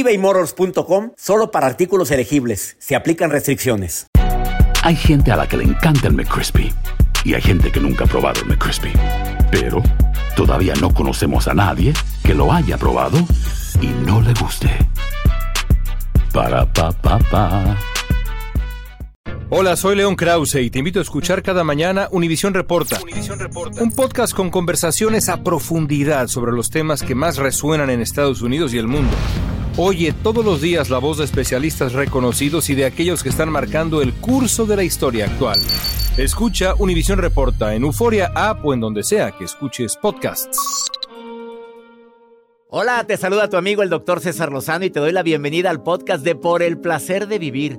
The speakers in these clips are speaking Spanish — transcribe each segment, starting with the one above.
ebaymotors.com solo para artículos elegibles. Se aplican restricciones. Hay gente a la que le encanta el McCrispy y hay gente que nunca ha probado el McCrispy. Pero todavía no conocemos a nadie que lo haya probado y no le guste. Para pa pa pa. Hola, soy León Krause y te invito a escuchar cada mañana Univisión Reporta, Reporta, un podcast con conversaciones a profundidad sobre los temas que más resuenan en Estados Unidos y el mundo. Oye todos los días la voz de especialistas reconocidos y de aquellos que están marcando el curso de la historia actual. Escucha Univisión Reporta en Euforia App o en donde sea que escuches podcasts. Hola, te saluda tu amigo el doctor César Lozano y te doy la bienvenida al podcast de Por el placer de vivir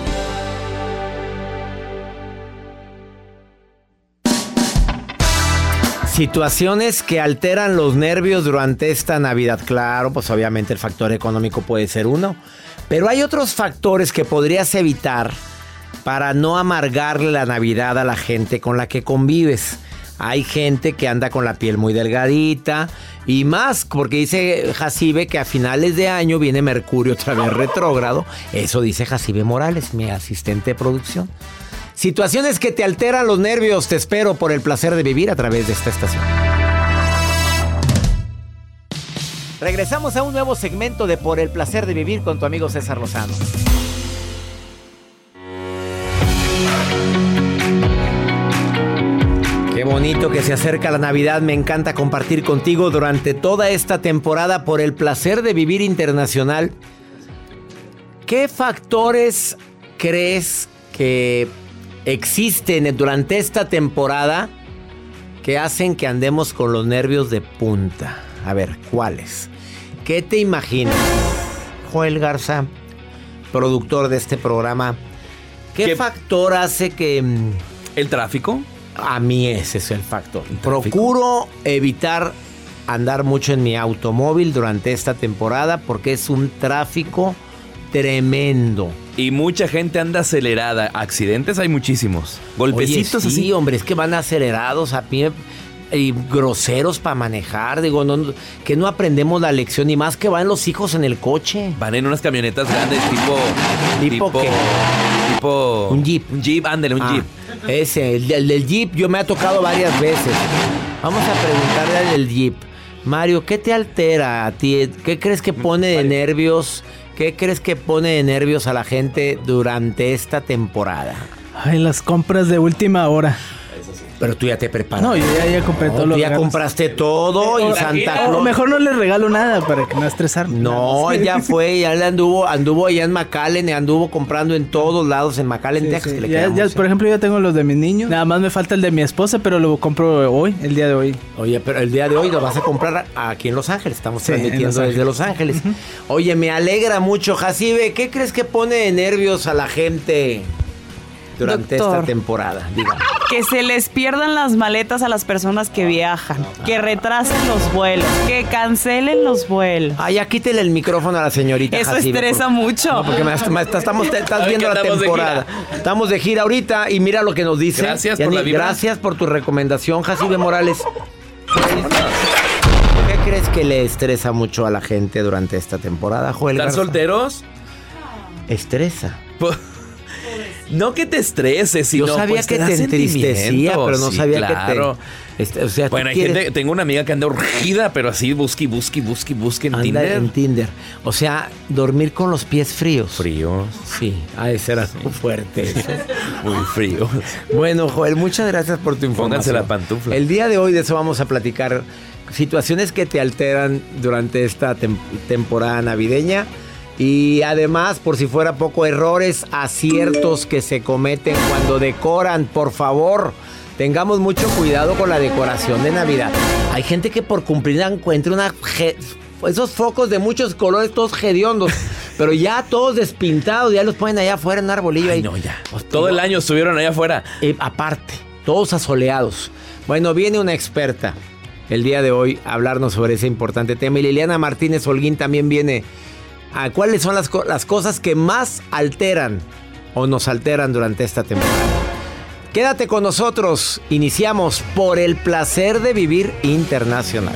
Situaciones que alteran los nervios durante esta Navidad. Claro, pues obviamente el factor económico puede ser uno. Pero hay otros factores que podrías evitar para no amargarle la Navidad a la gente con la que convives. Hay gente que anda con la piel muy delgadita y más, porque dice Jacibe que a finales de año viene Mercurio otra vez retrógrado. Eso dice Jacibe Morales, mi asistente de producción. Situaciones que te alteran los nervios, te espero por el placer de vivir a través de esta estación. Regresamos a un nuevo segmento de Por el placer de vivir con tu amigo César Lozano. Qué bonito que se acerca la Navidad, me encanta compartir contigo durante toda esta temporada por el placer de vivir internacional. ¿Qué factores crees que existen durante esta temporada que hacen que andemos con los nervios de punta. A ver, ¿cuáles? ¿Qué te imaginas? Joel Garza, productor de este programa, ¿qué, factor hace que... Mm, ¿El tráfico? A mí ese es el factor. Procuro evitar andar mucho en mi automóvil durante esta temporada porque es un tráfico tremendo. Y mucha gente anda acelerada. Accidentes hay muchísimos. Golpecitos Oye, sí, así. hombre, es que van acelerados a pie y groseros para manejar. Digo, no, que no aprendemos la lección. Y más que van los hijos en el coche. Van en unas camionetas grandes, tipo. ¿Tipo qué? Tipo. Un jeep. Un jeep, ándale, un Ah, jeep. Ese, el, del- del jeep, yo me ha tocado varias veces. Vamos a preguntarle al del jeep. Mario, ¿qué te altera a ti? ¿Qué crees que pone de nervios? ¿Qué crees que pone de nervios a la gente durante esta temporada? Ay, las compras de última hora. Pero tú ya te preparas. No, yo ya, ya compré No, todo tú lo ya compraste todo y Santa O Claus. mejor no le regalo nada para que no estresarme. No, ya fue, ya le anduvo, anduvo allá en McAllen, y anduvo comprando en todos lados en McAllen, Sí, Texas, sí, que le ya- por ejemplo, ya tengo los de mis niños. Nada más me falta el de mi esposa, pero lo compro hoy, el día de hoy. Oye, pero el día de hoy lo vas a comprar aquí en Los Ángeles. Estamos Sí, en transmitiendo Los desde Los Ángeles. Oye, me alegra mucho, Jacibe. ¿Qué crees que pone de nervios a la gente durante Doctor. esta temporada? Diga. Que se les pierdan las maletas a las personas que viajan, que retrasen los vuelos, que cancelen los vuelos. Ay, ya quítele el micrófono a la señorita. Eso Jacibe, estresa por- mucho. No, porque me, me- estamos, te- estás viendo la de temporada. Estamos de gira ahorita y mira lo que nos dice. Gracias por la vibra. Gracias por tu recomendación, Jacibe Morales. ¿Qué crees que le estresa mucho a la gente durante esta temporada, Joel? ¿Están solteros? Estresa. No que te estreses, sino Yo sabía pues, que da te entristecía, pero no Sí, sabía claro. que te... este, o sea, Bueno, hay quieres- gente, tengo una amiga que anda urgida, pero así busque, busque, busque, busque en Anda Tinder. en Tinder. O sea, dormir con los pies fríos. Frío, Sí, ha de ser así fuerte. eso. muy frío. Bueno, Joel, muchas gracias por tu información. Pónganse la pantufla. El día de hoy de eso vamos a platicar. Situaciones que te alteran durante esta tem- temporada navideña. Y además, por si fuera poco, errores, aciertos que se cometen cuando decoran. Por favor, tengamos mucho cuidado con la decoración de Navidad. Hay gente que por cumplir encuentra una... Esos focos de muchos colores, todos hediondos. pero ya todos despintados, ya los ponen allá afuera en un arbolillo. Ay, ahí. no, ya. Todo el año estuvieron allá afuera. eh, aparte, todos asoleados. Bueno, viene una experta el día de hoy a hablarnos sobre ese importante tema. Y Liliana Martínez Holguín también viene a cuáles son las, las cosas que más alteran o nos alteran durante esta temporada. Quédate con nosotros. Iniciamos por el placer de vivir internacional.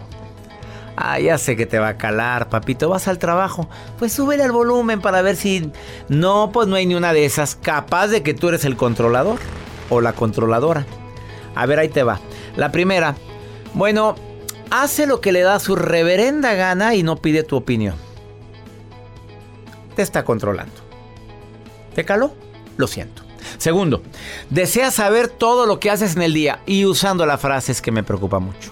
Ah, ya sé que te va a calar, papito. Vas al trabajo. Pues súbele al volumen para ver si. No, pues no hay ni una de esas. Capaz de que tú eres el controlador o la controladora. A ver, ahí te va. La primera. Bueno, hace lo que le da su reverenda gana y no pide tu opinión. Te está controlando. ¿Te caló? Lo siento. Segundo, desea saber todo lo que haces en el día y usando la frase es que me preocupa mucho.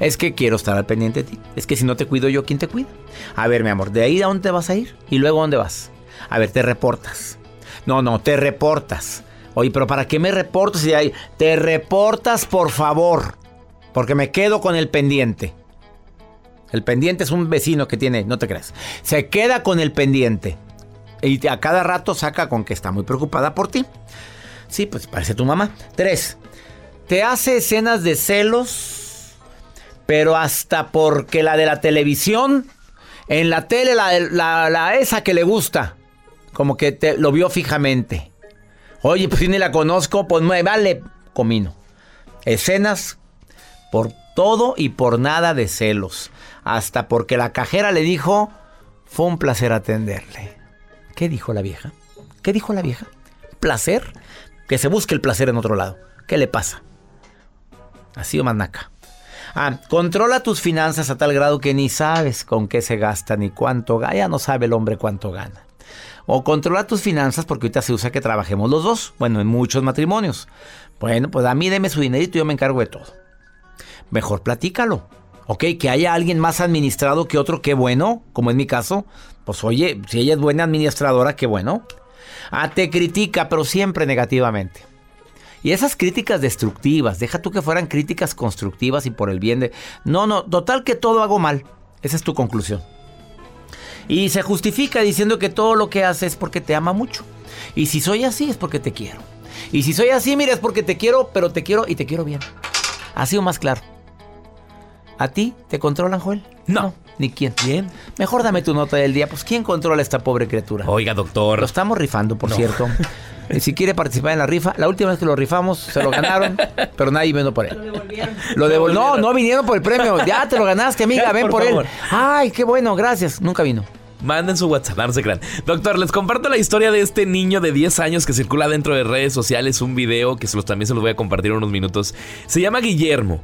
Es que quiero estar al pendiente de ti. Es que si no te cuido yo, ¿quién te cuida? A ver, mi amor, ¿de ahí a dónde vas a ir? ¿Y luego a dónde vas? A ver, te reportas. No, no, te reportas. Oye, pero ¿para qué me reporto si? Te reportas, por favor. Porque me quedo con el pendiente. El pendiente es un vecino que tiene, no te creas. Se queda con el pendiente. Y a cada rato saca con que está muy preocupada por ti. Sí, pues parece tu mamá. Tres. Te hace escenas de celos pero hasta porque la de la televisión, en la tele, la, la- esa que le gusta, como que te, lo vio fijamente. Oye, pues si ni la conozco, pues me vale comino. Escenas por todo y por nada de celos. Hasta porque la cajera le dijo, fue un placer atenderle. ¿Qué dijo la vieja? ¿Qué dijo la vieja? ¿Placer? Que se busque el placer en otro lado. ¿Qué le pasa? Así o manaca. Ah, controla tus finanzas a tal grado que ni sabes con qué se gasta ni cuánto gana. Ya no sabe el hombre cuánto gana. O controla tus finanzas porque ahorita se usa que trabajemos los dos. Bueno, en muchos matrimonios. Bueno, pues a mí deme su dinerito y yo me encargo de todo. Mejor platícalo. Ok, que haya alguien más administrado que otro, qué bueno, como en mi caso. Pues oye, si ella es buena administradora, qué bueno. Ah, te critica, pero siempre negativamente. Y esas críticas destructivas, deja tú que fueran críticas constructivas y por el bien de... No, no, total que todo hago mal. Esa es tu conclusión. Y se justifica diciendo que todo lo que hace es porque te ama mucho. Y si soy así es porque te quiero. Y si soy así, mira, es porque te quiero, pero te quiero y te quiero bien. Ha sido más claro. ¿A ti te controlan, Joel? No. ¿Ni quién? Bien. Mejor dame tu nota del día. Pues ¿quién controla a esta pobre criatura? Oiga, doctor. Lo estamos rifando, por No. cierto. Y si quiere participar en la rifa, la última vez que lo rifamos, se lo ganaron, pero nadie vino por él. Lo devolvieron. Lo devol- no, no vinieron por el premio. Ya te lo ganaste, amiga, ven por, Por favor. él. Ay, qué bueno, gracias. Nunca vino. Manden su WhatsApp, no se crean. Doctor, les comparto la historia de este niño de 10 años que circula dentro de redes sociales, un video que se los, también se los voy a compartir en unos minutos. Se llama Guillermo.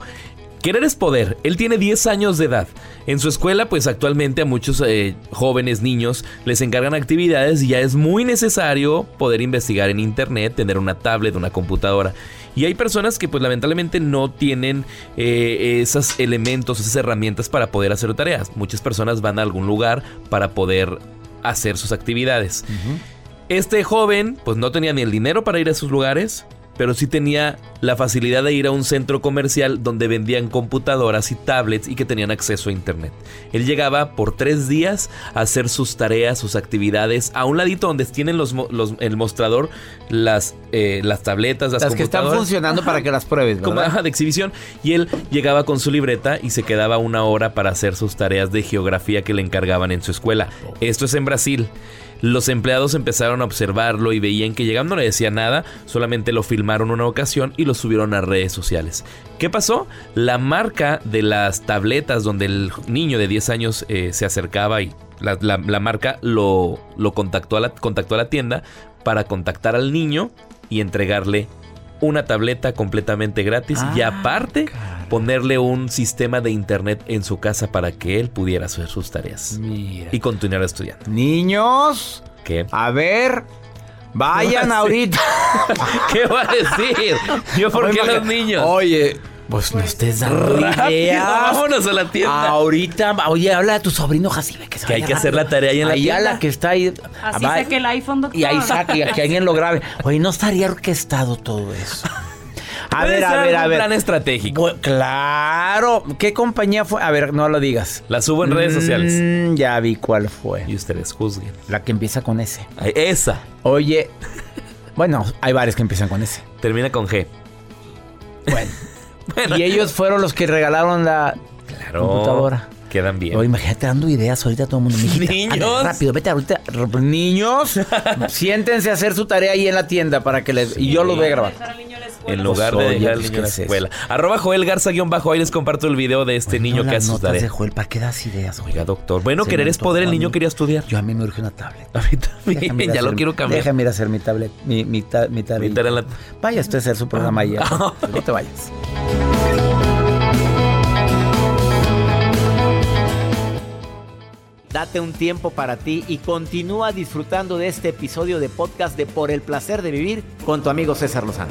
Querer es poder. Él tiene 10 años de edad. En su escuela, pues actualmente a muchos eh, jóvenes, niños, les encargan actividades y ya es muy necesario poder investigar en internet, tener una tablet, una computadora. Y hay personas que pues lamentablemente no tienen eh, esos elementos, esas herramientas para poder hacer tareas. Muchas personas van a algún lugar para poder hacer sus actividades. Este joven pues no tenía ni el dinero para ir a esos lugares, pero sí tenía la facilidad de ir a un centro comercial donde vendían computadoras y tablets y que tenían acceso a internet. Él llegaba por tres días a hacer sus tareas, sus actividades, a un ladito donde tienen los, el mostrador, las, eh, las tabletas, las, Las que están funcionando para que las pruebes, Como ¿verdad? ajá, de exhibición. Y él llegaba con su libreta y se quedaba una hora para hacer sus tareas de geografía que le encargaban en su escuela. Esto es en Brasil. Los empleados empezaron a observarlo y veían que llegando no le decía nada, solamente lo filmaron una ocasión y lo subieron a redes sociales. ¿Qué pasó? La marca de las tabletas donde el niño de 10 años eh, se acercaba y la, la- la marca lo, lo contactó, a la, contactó a la tienda para contactar al niño y entregarle una tableta completamente gratis y aparte ponerle un sistema de internet en su casa para que él pudiera hacer sus tareas Mira. y continuar estudiando. Niños, ¿Qué? a ver, vayan ahorita. ¿Qué va a decir? Yo, ¿por qué los niños? Oye, pues no estés dando ideas. vámonos a la tienda. Ahorita, oye, habla a tu sobrino Jacibe que se Que hay que hacer la tarea ahí en la Ahí a tienda. la que está ahí. Así saque el iPhone, doctor. Y ahí saque, y que alguien lo grabe. Oye, no estaría orquestado todo eso. A ver, a ver, a ver. plan estratégico. Claro. ¿Qué compañía fue? A ver, no lo digas. La subo en redes sociales. Mm, ya vi cuál fue. Y ustedes juzguen. La que empieza con S. Ay, Esa. Oye, bueno, hay varias que empiezan con S. Termina con G. Bueno. Bueno. Y ellos fueron los que regalaron la Claro. computadora. Quedan bien. Oye, imagínate dando ideas ahorita a todo el mundo. Mijita, Niños. anda, rápido, vete ahorita. Niños, siéntense a hacer su tarea ahí en la tienda para que les... Y yo los voy a grabar. En lugar Pues, de dejar al pues, niño en la escuela. Arroba Joel Garza guion bajo. Ahí les comparto el video de este niño que hace sus de. Joel, ¿para qué das ideas? oiga? Oiga, doctor. Bueno, Se querer es poder. El niño mí. quería estudiar. Yo a mí me urge una tablet. A mí también. Déjame ya lo quiero cambiar. Déjame ir a hacer mi tablet, mi, mi, ta- mi la- Vaya usted a hacer su programa. ¿eh? No te vayas. Date un tiempo para ti y continúa disfrutando de este episodio de podcast de Por el placer de vivir con tu amigo César Lozano.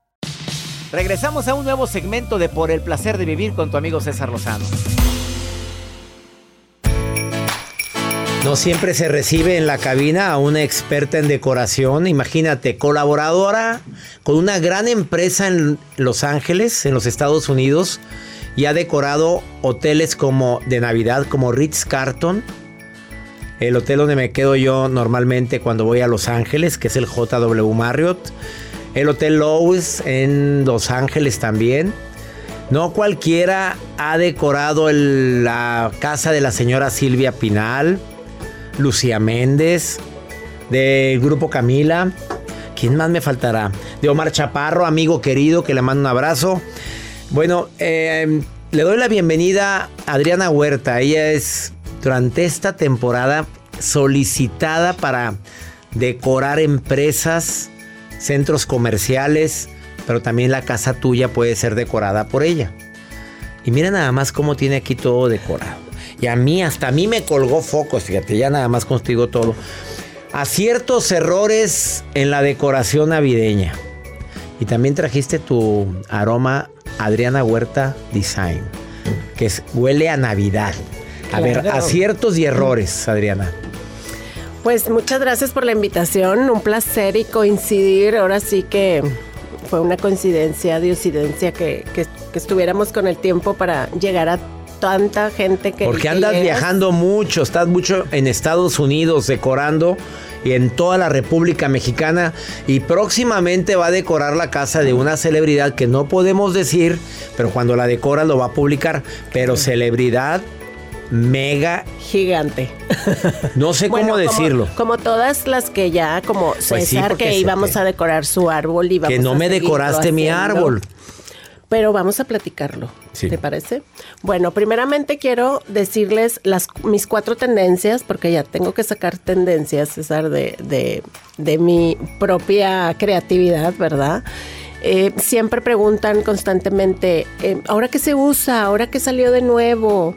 Regresamos a un nuevo segmento de Por el placer de vivir con tu amigo César Lozano. No siempre se recibe en la cabina a una experta en decoración. Imagínate, colaboradora con una gran empresa en Los Ángeles, en los Estados Unidos, y ha decorado hoteles como de Navidad, como Ritz Carton, el hotel donde me quedo yo normalmente cuando voy a Los Ángeles, que es el JW Marriott. El Hotel Lowe's en Los Ángeles también. No cualquiera ha decorado la casa de la señora Silvia Pinal, Lucía Méndez, del grupo Camila. ¿Quién más me faltará? De Omar Chaparro, amigo querido, que le mando un abrazo. Bueno, eh, le doy la bienvenida a Adriana Huerta. Ella es durante esta temporada solicitada para decorar empresas, centros comerciales, pero también la casa tuya puede ser decorada por ella. Y mira nada más cómo tiene aquí todo decorado. Y a mí, hasta a mí me colgó focos, fíjate, ya nada más contigo todo. Aciertos, errores en la decoración navideña. Y también trajiste tu aroma Adriana Huerta Design, que es, huele a Navidad. A ver, aciertos y errores, Adriana. Pues muchas gracias por la invitación, un placer y coincidir. Ahora sí que fue una coincidencia, diosidencia que, que, que estuviéramos con el tiempo para llegar a tanta gente que... Porque que andas viajando mucho, estás mucho en Estados Unidos decorando y en toda la República Mexicana y próximamente va a decorar la casa de una celebridad que no podemos decir, pero cuando la decora lo va a publicar, pero celebridad mega, Gigante. no sé Bueno, cómo decirlo. Como, todas las que ya, como sí, César, que íbamos a decorar su árbol y Que no a me decoraste mi árbol. Pero vamos a platicarlo. Sí. ¿Te parece? Bueno, primeramente quiero decirles las, mis cuatro tendencias, porque ya tengo que sacar tendencias, César, de, de, de mi propia creatividad, ¿verdad? Eh, siempre preguntan constantemente, eh, ¿ahora qué se usa? ¿Ahora qué salió de nuevo?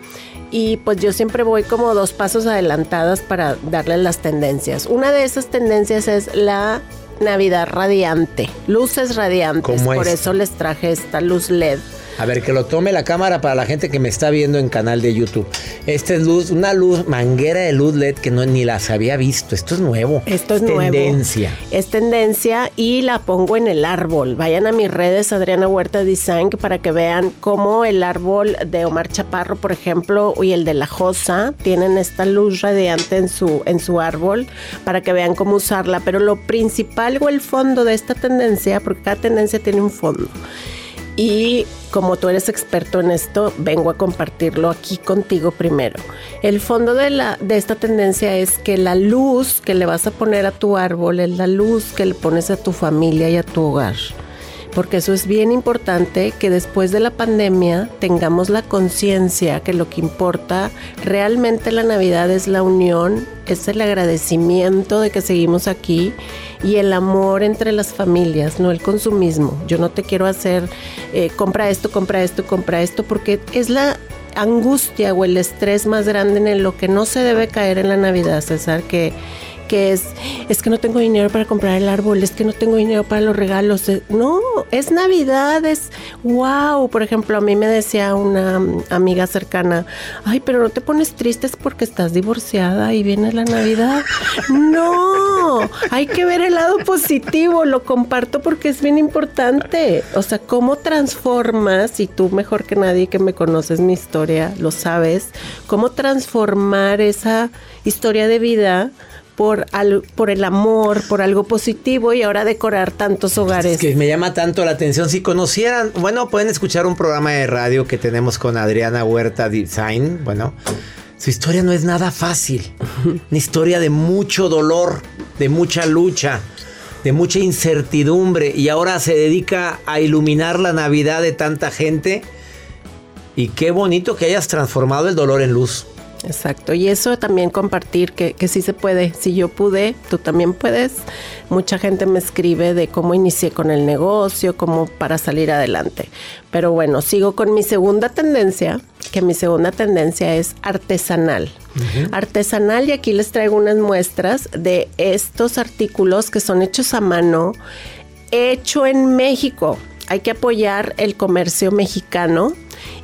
Y pues yo siempre voy como dos pasos adelantadas para darles las tendencias. Una de esas tendencias es la Navidad radiante, luces radiantes. ¿Cómo Por es? eso les traje esta luz LED. A ver, que lo tome la cámara para la gente que me está viendo en canal de YouTube. Esta es luz, una luz, manguera de luz LED que no ni las había visto. Esto es nuevo. Esto es nuevo. tendencia. Es tendencia y la pongo en el árbol. Vayan a mis redes, Adriana Huerta Design, para que vean cómo el árbol de Omar Chaparro, por ejemplo, y el de la Josa tienen esta luz radiante en su, en su árbol para que vean cómo usarla. Pero lo principal o el fondo de esta tendencia, porque cada tendencia tiene un fondo. Y como tú eres experto en esto, vengo a compartirlo aquí contigo primero. El fondo de, la, de esta tendencia es que la luz que le vas a poner a tu árbol es la luz que le pones a tu familia y a tu hogar. Porque eso es bien importante que después de la pandemia tengamos la conciencia que lo que importa realmente la Navidad es la unión, es el agradecimiento de que seguimos aquí y el amor entre las familias, no el consumismo. Yo no te quiero hacer eh, compra esto, compra esto, compra esto, porque es la angustia o el estrés más grande en lo que no se debe caer en la Navidad, César, que que es, es que no tengo dinero para comprar el árbol, es que no tengo dinero para los regalos. Eh, No, es Navidad, es wow. Por ejemplo, a mí me decía una mm, amiga cercana, ay, pero no te pones triste es porque estás divorciada y viene la Navidad. No, hay que ver el lado positivo, lo comparto porque es bien importante. O sea, cómo transformas, y tú mejor que nadie que me conoces mi historia, lo sabes, cómo transformar esa historia de vida por, al- por el amor, por algo positivo y ahora decorar tantos hogares. Es que me llama tanto la atención. Si conocieran, bueno, pueden escuchar un programa de radio que tenemos con Adriana Huerta Design. Bueno, su historia no es nada fácil. Una historia de mucho dolor, de mucha lucha, de mucha incertidumbre. Y ahora se dedica a iluminar la Navidad de tanta gente. Y qué bonito que hayas transformado el dolor en luz. Exacto, y eso también compartir que, que sí se puede. Si yo pude, tú también puedes. Mucha gente me escribe de cómo inicié con el negocio, cómo para salir adelante. Pero bueno, sigo con mi segunda tendencia, que mi segunda tendencia es artesanal. Artesanal, y aquí les traigo unas muestras de estos artículos que son hechos a mano, hecho en México. Hay que apoyar el comercio mexicano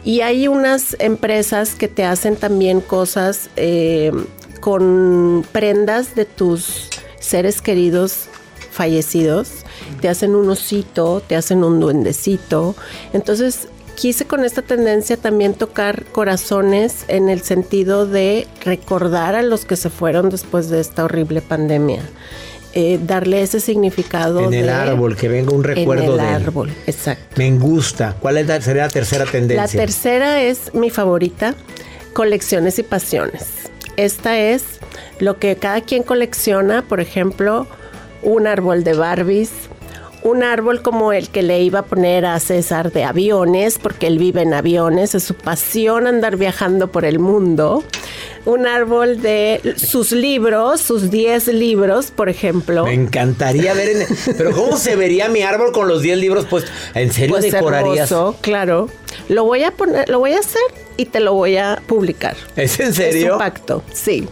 y hay unas empresas que te hacen también cosas eh, con prendas de tus seres queridos fallecidos. Te hacen un osito, te hacen un duendecito. Entonces quise con esta tendencia también tocar corazones en el sentido de recordar a los que se fueron después de esta horrible pandemia. Eh, darle ese significado En el de- árbol, que venga un recuerdo en el de él. árbol, exacto. Me gusta. ¿Cuál es la, sería la tercera La tendencia? tercera es mi favorita, colecciones y pasiones. Esta es lo que cada quien colecciona, por ejemplo, un árbol de Barbies, un árbol como el que le iba a poner a César de aviones, porque él vive en aviones, es su pasión andar viajando por el mundo. Un árbol de sus libros, sus 10 libros, por ejemplo. Me encantaría ver. en- Pero ¿cómo se vería mi árbol con los 10 libros? Pues, ¿en serio Pues decorarías? hermoso, claro. Lo voy a poner, lo voy a hacer y te lo voy a publicar. ¿Es en Es serio? un pacto, sí.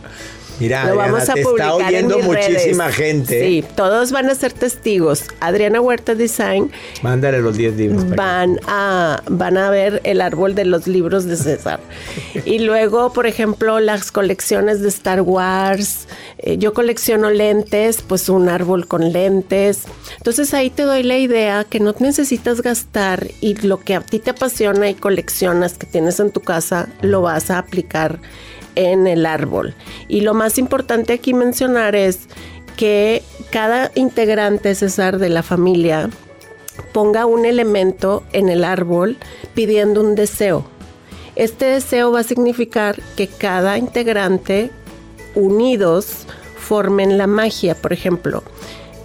Mira, Lo Adriana, vamos a te está publicar en oyendo mis muchísima redes. gente. Sí, todos van a ser testigos. Adriana Huerta Design Mándale los 10 libros. van a van a ver el árbol de los libros de César. Y luego, por ejemplo, las colecciones de Star Wars. Eh, yo colecciono lentes, pues un árbol con lentes. Entonces ahí te doy la idea que no necesitas gastar y lo que a ti te apasiona y coleccionas que tienes en tu casa, lo vas a aplicar en el árbol. Y lo más importante aquí mencionar es que cada integrante, César, de la familia, ponga un elemento en el árbol pidiendo un deseo. Este deseo va a significar que cada integrante unidos formen la magia. Por ejemplo,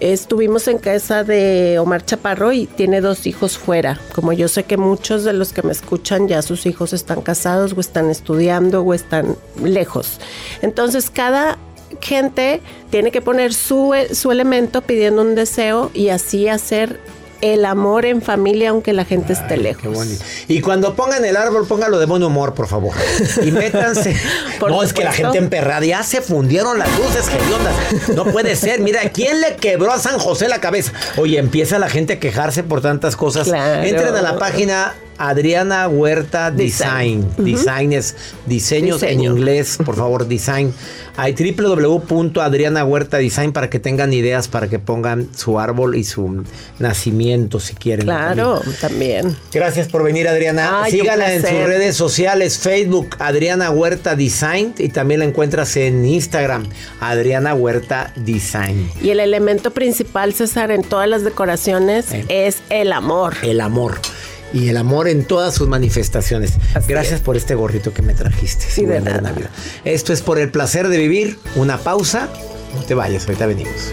estuvimos en casa de Omar Chaparro y tiene dos hijos fuera. Como yo sé que muchos de los que me escuchan ya sus hijos están casados o están estudiando o están lejos. Entonces cada gente tiene que poner su, su elemento pidiendo un deseo y así hacer el amor en familia aunque la gente esté lejos. Qué bonito. Y cuando pongan el árbol, póngalo de buen humor, por favor. Y métanse. Por no, es que la gente emperrada. Ya se fundieron las luces, hediondas. No puede ser. Mira, ¿quién le quebró a San José la cabeza? Oye, empieza la gente a quejarse por tantas cosas. Claro. Entren a la página Adriana Huerta Design. Design. Design es diseños en inglés, por favor, design. Hay www.adriana Huerta Design para que tengan ideas, para que pongan su árbol y su nacimiento, si quieren. Claro, también. Gracias por venir, Adriana. Ay, un Sígala en sus redes sociales, Facebook, Adriana Huerta Design, y también la encuentras en Instagram, Adriana Huerta Design. Y el elemento principal, César, en todas las decoraciones Eh. es el amor. El amor. Y el amor en todas sus manifestaciones. Gracias por este gorrito que me trajiste. Sí, de nada. Navidad. Esto es por el placer de vivir. Una pausa. No te vayas, ahorita venimos.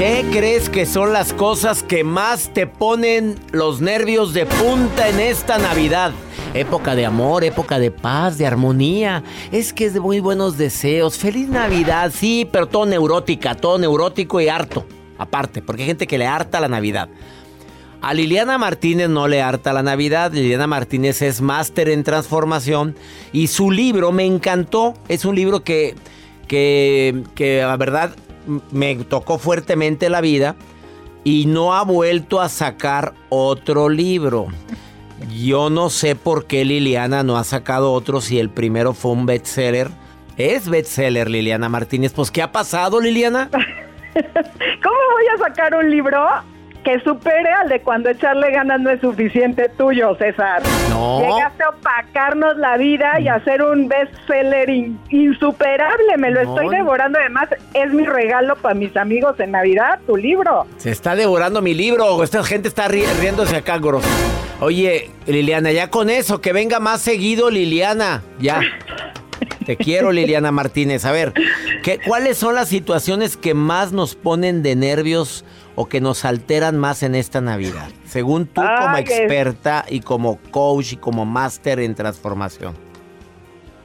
¿Qué crees que son las cosas que más te ponen los nervios de punta en esta Navidad? Época de amor, época de paz, de armonía. Es que es de muy buenos deseos. Feliz Navidad, sí, pero todo neurótica, todo neurótico y harto. Aparte, porque hay gente que le harta la Navidad. A Liliana Martínez no le harta la Navidad. Liliana Martínez es máster en transformación y su libro me encantó. Es un libro que, que, que la verdad me tocó fuertemente la vida y no ha vuelto a sacar otro libro. Yo no sé por qué Liliana no ha sacado otro si el primero fue un bestseller. Es bestseller Liliana Martínez. Pues ¿qué ha pasado Liliana? ¿Cómo voy a sacar un libro que supere al de cuando echarle ganas no es suficiente tuyo, César? No. Llegaste a opacarnos la vida y a hacer un bestseller in- insuperable. Me lo No. estoy devorando. Además, es mi regalo para mis amigos en Navidad, tu libro. Se está devorando mi libro. Esta gente está ri- riéndose acá, grosso. Oye, Liliana, ya con eso, que venga más seguido, Liliana. Ya. Te quiero, Liliana Martínez. A ver, ¿qué, ¿cuáles son las situaciones que más nos ponen de nervios o que nos alteran más en esta Navidad? Según tú, Ah, como experta y como coach y como máster en transformación.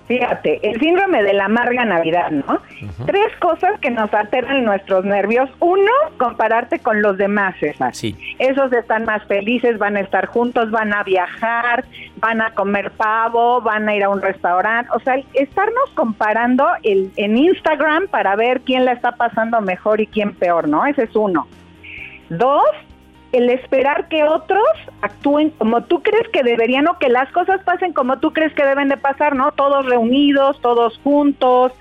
Fíjate, el síndrome de la amarga Navidad, ¿no? Tres cosas que nos alteran nuestros nervios. Uno, compararte con los demás, César. Sí. Esos están más felices, van a estar juntos, van a viajar, van a comer pavo, van a ir a un restaurante. O sea, estarnos comparando el, en Instagram para ver quién la está pasando mejor y quién peor, ¿no? Ese es uno. Dos, el esperar que otros actúen como tú crees que deberían o que las cosas pasen como tú crees que deben de pasar, ¿no? Todos reunidos, todos juntos,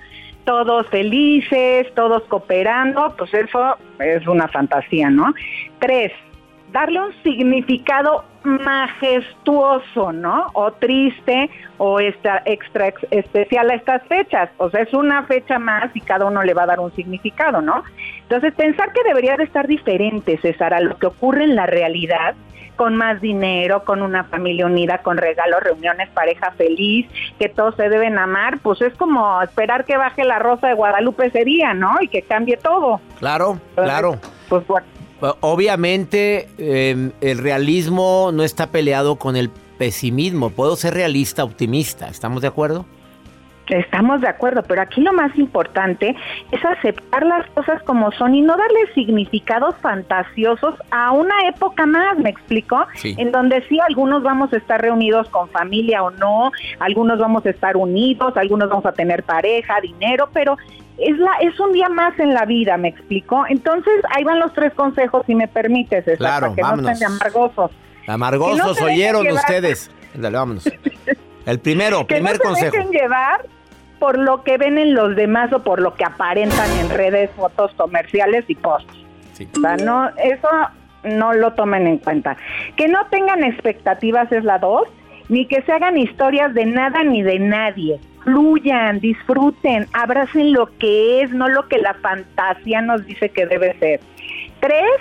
todos felices, todos cooperando, pues eso es una fantasía, ¿no? Tres, darle un significado majestuoso, ¿no? O triste o extra, extra especial a estas fechas. O sea, es una fecha más y cada uno le va a dar un significado, ¿no? Entonces, pensar que debería de estar diferente, César, a lo que ocurre en la realidad, con más dinero, con una familia unida, con regalos, reuniones, pareja feliz, que todos se deben amar, pues es como esperar que baje la rosa de Guadalupe ese día, ¿no? Y que cambie todo. Claro, claro. Pues bueno. Obviamente eh, el realismo no está peleado con el pesimismo. Puedo ser realista, optimista. ¿Estamos de acuerdo? Estamos de acuerdo, pero aquí lo más importante es aceptar las cosas como son y no darle significados fantasiosos a una época más, ¿me explico? Sí. En donde sí algunos vamos a estar reunidos con familia o no, algunos vamos a estar unidos, algunos vamos a tener pareja, dinero, pero es la es un día más en la vida, ¿me explico? Entonces, ahí van los tres consejos si me permites, César, Claro, para que vámonos. no estén de amargosos. Amargosos no oyeron llevar- ustedes. Dale, vámonos. El primero, que primer no se consejo. dejen llevar por lo que ven en los demás o por lo que aparentan en redes, fotos comerciales y posts. Sí. O sea, no, eso no lo tomen en cuenta. Que no tengan expectativas es la dos, ni que se hagan historias de nada ni de nadie. Fluyan, disfruten, abracen lo que es, no lo que la fantasía nos dice que debe ser. Tres,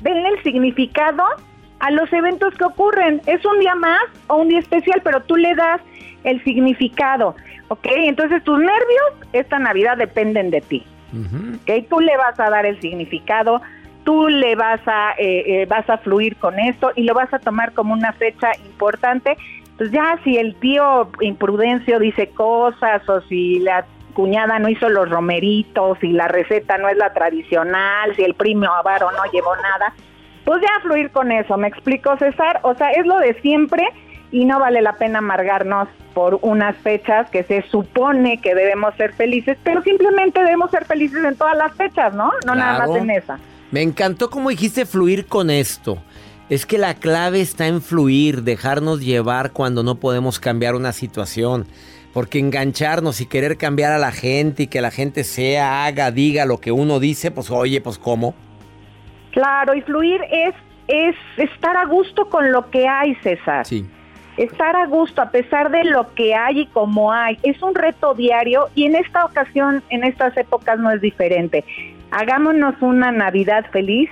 denle el significado a los eventos que ocurren. Es un día más o un día especial, pero tú le das el significado, ¿ok? Entonces tus nervios esta Navidad dependen de ti. ¿ok? Tú le vas a dar el significado, tú le vas a, eh, eh, vas a fluir con esto y lo vas a tomar como una fecha importante. Pues ya si el tío imprudencio dice cosas o si la cuñada no hizo los romeritos, si la receta no es la tradicional, si el primo avaro no llevó nada, pues ya fluir con eso, ¿me explico César? O sea, es lo de siempre y no vale la pena amargarnos por unas fechas que se supone que debemos ser felices, pero simplemente debemos ser felices en todas las fechas, ¿no? No nada más en esa. Me encantó cómo dijiste fluir con esto. Es que la clave está en fluir, dejarnos llevar cuando no podemos cambiar una situación. Porque engancharnos y querer cambiar a la gente y que la gente sea, haga, diga lo que uno dice, pues oye, pues cómo. Claro, y fluir es, es estar a gusto con lo que hay, César. Sí. Estar a gusto a pesar de lo que hay y como hay. Es un reto diario y en esta ocasión, en estas épocas no es diferente. Hagámonos una Navidad feliz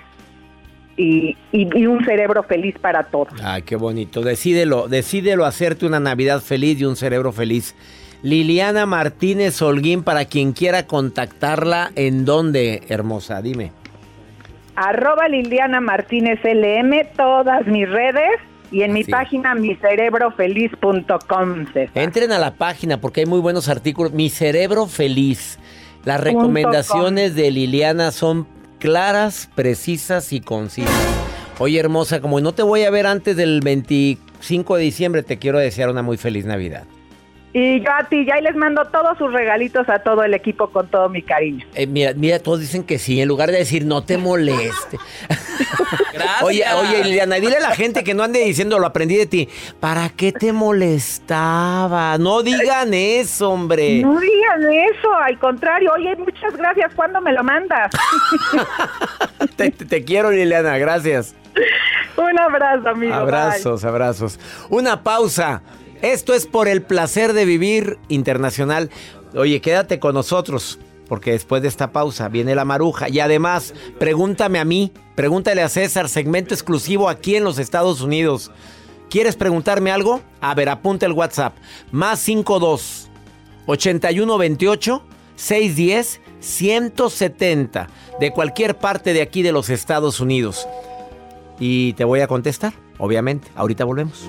y, y- y un cerebro feliz para todos. Ay, qué bonito. Decídelo, decídelo hacerte una Navidad feliz y un cerebro feliz. Liliana Martínez Holguín, para quien quiera contactarla, ¿en dónde, hermosa? Dime. Arroba Liliana Martínez LM, todas mis redes y en mi Así página micerebrofeliz.com. Entren a la página porque hay muy buenos artículos. Mi cerebro feliz. Las recomendaciones de Liliana son claras, precisas y concisas. Oye, hermosa, como no te voy a ver antes del 25 de diciembre, te quiero desear una muy feliz Navidad. Y yo a ti, ya ahí les mando todos sus regalitos a todo el equipo con todo mi cariño. Eh, mira, mira, todos dicen que sí, en lugar de decir no te moleste. Oye, oye, Liliana, dile a la gente que no ande diciendo lo aprendí de ti. ¿Para qué te molestaba? No digan eso, hombre. No digan eso, al contrario, oye, muchas gracias, ¿cuándo me lo mandas? Te, te- te quiero, Liliana, gracias. Un abrazo, amigo. bye. Abrazos, abrazos. Una pausa. Esto es por el placer de vivir internacional. Oye, quédate con nosotros, porque después de esta pausa viene la maruja. Y además, pregúntame a mí, pregúntale a César, segmento exclusivo aquí en los Estados Unidos. ¿Quieres preguntarme algo? A ver, apunta el WhatsApp. Más 52 8128 610 170 de cualquier parte de aquí de los Estados Unidos. Y te voy a contestar, obviamente. Ahorita volvemos.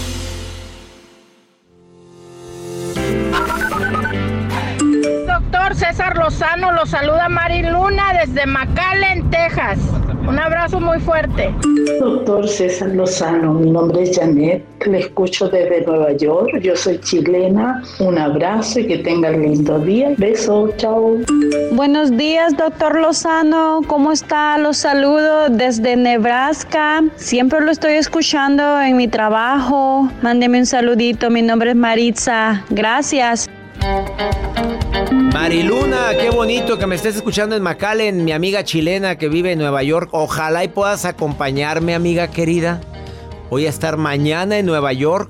César Lozano, lo saluda Mari Luna desde McAllen, Texas. Un abrazo muy fuerte. Doctor César Lozano, mi nombre es Janet, le escucho desde Nueva York, yo soy chilena. Un abrazo y que tengan lindo día. Beso, chao. Buenos días, doctor Lozano, ¿cómo está? Los saludo desde Nebraska. Siempre lo estoy escuchando en mi trabajo. Mándeme un saludito, mi nombre es Maritza. Gracias. Mariluna, qué bonito que me estés escuchando en McAllen, mi amiga chilena que vive en Nueva York. Ojalá y puedas acompañarme, amiga querida. Voy a estar mañana en Nueva York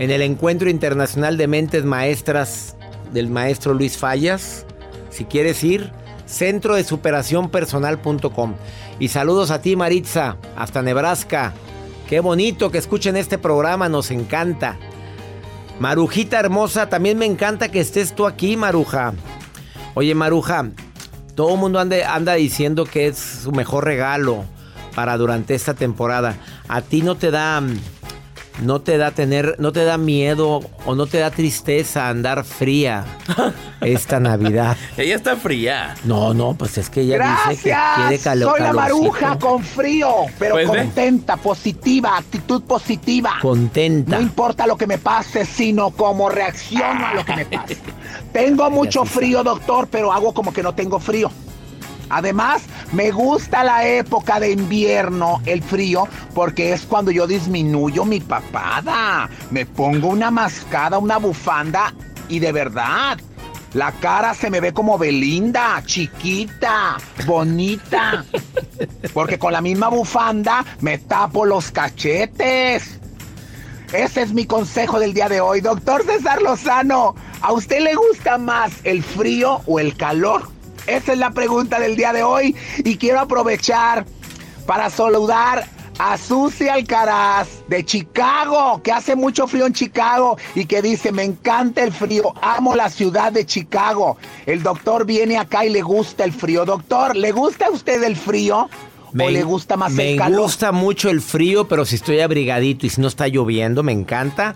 en el Encuentro Internacional de Mentes Maestras del maestro Luis Fallas. Si quieres ir, centro de superación personal.com. Y saludos a ti, Maritza, hasta Nebraska. Qué bonito que escuchen este programa, nos encanta. Marujita hermosa, también me encanta que estés tú aquí, Maruja. Oye, Maruja, todo el mundo anda, diciendo que es su mejor regalo para durante esta temporada. ¿A ti no te da no te da tener, no te da miedo o no te da tristeza andar fría esta Navidad? ella está fría. No, no, pues es que ella dice que quiere calor. Soy la maruja con frío, pero Pues ve. contenta, positiva, actitud positiva. Contenta. No importa lo que me pase, sino cómo reacciono a lo que me pase. Tengo mucho frío, doctor, pero hago como que no tengo frío. Además, me gusta la época de invierno, el frío, porque es cuando yo disminuyo mi papada. Me pongo una mascada, una bufanda y de verdad, la cara se me ve como Belinda, chiquita, bonita. Porque con la misma bufanda me tapo los cachetes. Ese es mi consejo del día de hoy. Doctor César Lozano, ¿a usted le gusta más el frío o el calor? Esa es la pregunta del día de hoy y quiero aprovechar para saludar a Susi Alcaraz de Chicago, que hace mucho frío en Chicago y que dice, me encanta el frío, amo la ciudad de Chicago. El doctor viene acá y le gusta el frío. Doctor, ¿le gusta a usted el frío? ¿O le gusta más me el calor? gusta mucho el frío, pero si estoy abrigadito y si no está lloviendo, me encanta.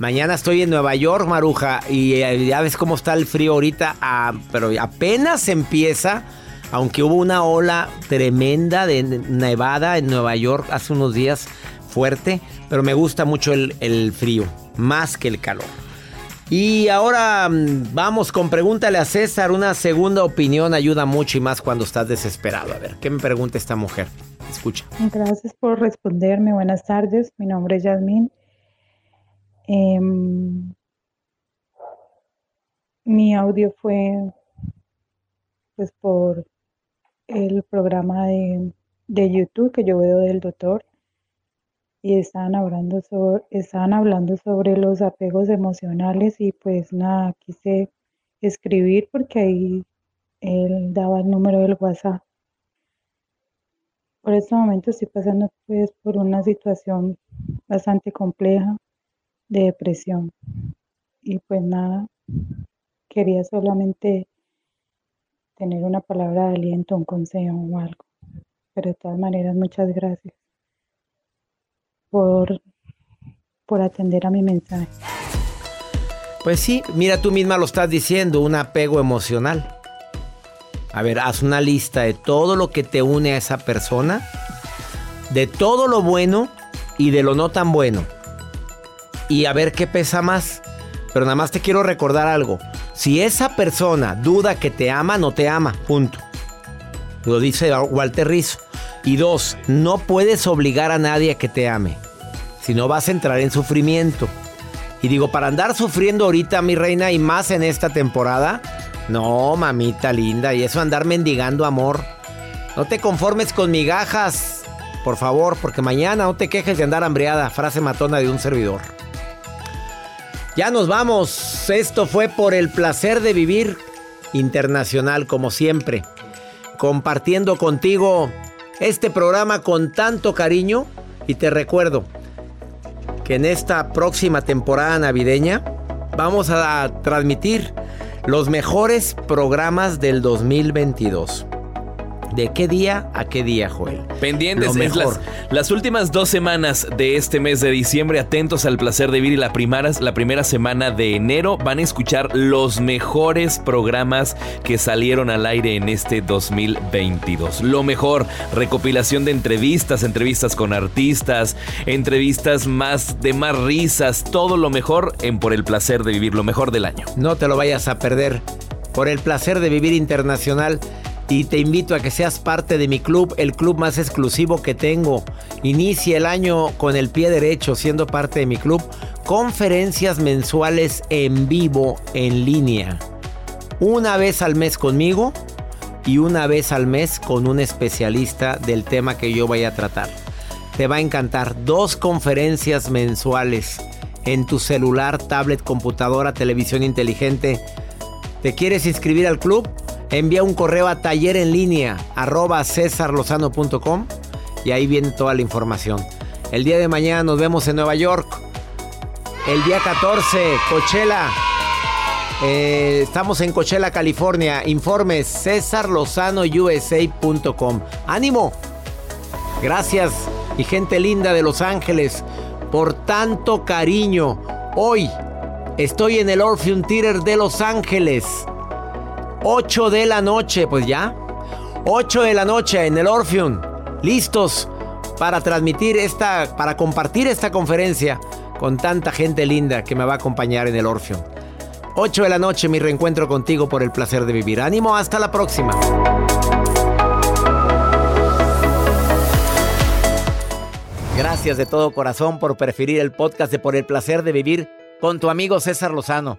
Mañana estoy en Nueva York, Maruja, y eh, ya ves cómo está el frío ahorita, ah, pero apenas empieza, aunque hubo una ola tremenda de nevada en Nueva York hace unos días, fuerte, pero me gusta mucho el, frío, más que el calor. Y ahora mm, vamos con pregúntale a César, una segunda opinión ayuda mucho y más cuando estás desesperado. A ver, ¿qué me pregunta esta mujer? Escucha. Gracias por responderme. Buenas tardes. Mi nombre es Yasmín. Em, mi audio fue pues por el programa de, de YouTube que yo veo del doctor y estaban hablando sobre, estaban hablando sobre los apegos emocionales y pues nada, quise escribir porque ahí él daba el número del WhatsApp. Por este momento estoy pasando pues por una situación bastante compleja de depresión. Y pues nada, quería solamente tener una palabra de aliento, un consejo o algo. Pero de todas maneras, muchas gracias por, por atender a mi mensaje. Pues sí, mira, tú misma lo estás diciendo, un apego emocional. A ver, haz una lista de todo lo que te une a esa persona, de todo lo bueno y de lo no tan bueno. Y a ver qué pesa más. Pero nada más te quiero recordar algo. Si esa persona duda que te ama, no te ama. Punto. Lo dice Walter Rizzo. Y dos, no puedes obligar a nadie a que te ame. Si no vas a entrar en sufrimiento. Y digo, para andar sufriendo ahorita, mi reina, y más en esta temporada, no, mamita linda, y eso andar mendigando amor. No te conformes con migajas, por favor, porque mañana no te quejes de andar hambriada. Frase matona de un servidor. Ya nos vamos. Esto fue por el placer de vivir internacional, como siempre. Compartiendo contigo este programa con tanto cariño. Y te recuerdo que en esta próxima temporada navideña vamos a transmitir los mejores programas del 2022. ¿De qué día a qué día, Joel? Pendientes, es mejor. las, las últimas dos semanas de este mes de diciembre, atentos al placer de vivir y la primera, la primera semana de enero van a escuchar los mejores programas que salieron al aire en este 2022. Lo mejor, recopilación de entrevistas, entrevistas con artistas, entrevistas más de más risas, todo lo mejor en Por el placer de vivir, lo mejor del año. No te lo vayas a perder por el placer de vivir internacional. Y te invito a que seas parte de mi club, el club más exclusivo que tengo. Inicia el año con el pie derecho siendo parte de mi club. Conferencias mensuales en vivo, en línea. Una vez al mes conmigo y una vez al mes con un especialista del tema que yo vaya a tratar. Te va a encantar. Dos conferencias mensuales en tu celular, tablet, computadora, televisión inteligente. ¿Te quieres inscribir al club? Envía un correo a taller en línea arroba cesarlozano.com y ahí viene toda la información. El día de mañana nos vemos en Nueva York. El día 14, Coachella. Eh, estamos en Coachella, California. Informes cesarlozanousa.com. ¡Ánimo! Gracias y gente linda de Los Ángeles por tanto cariño. Hoy estoy en el Orpheum Theater de Los Ángeles. 8 de la noche, pues ya. 8 de la noche en el Orpheum. Listos para transmitir esta, para compartir esta conferencia con tanta gente linda que me va a acompañar en el Orpheum. 8 de la noche, mi reencuentro contigo por el placer de vivir. Ánimo, hasta la próxima. Gracias de todo corazón por preferir el podcast de Por el placer de vivir con tu amigo César Lozano.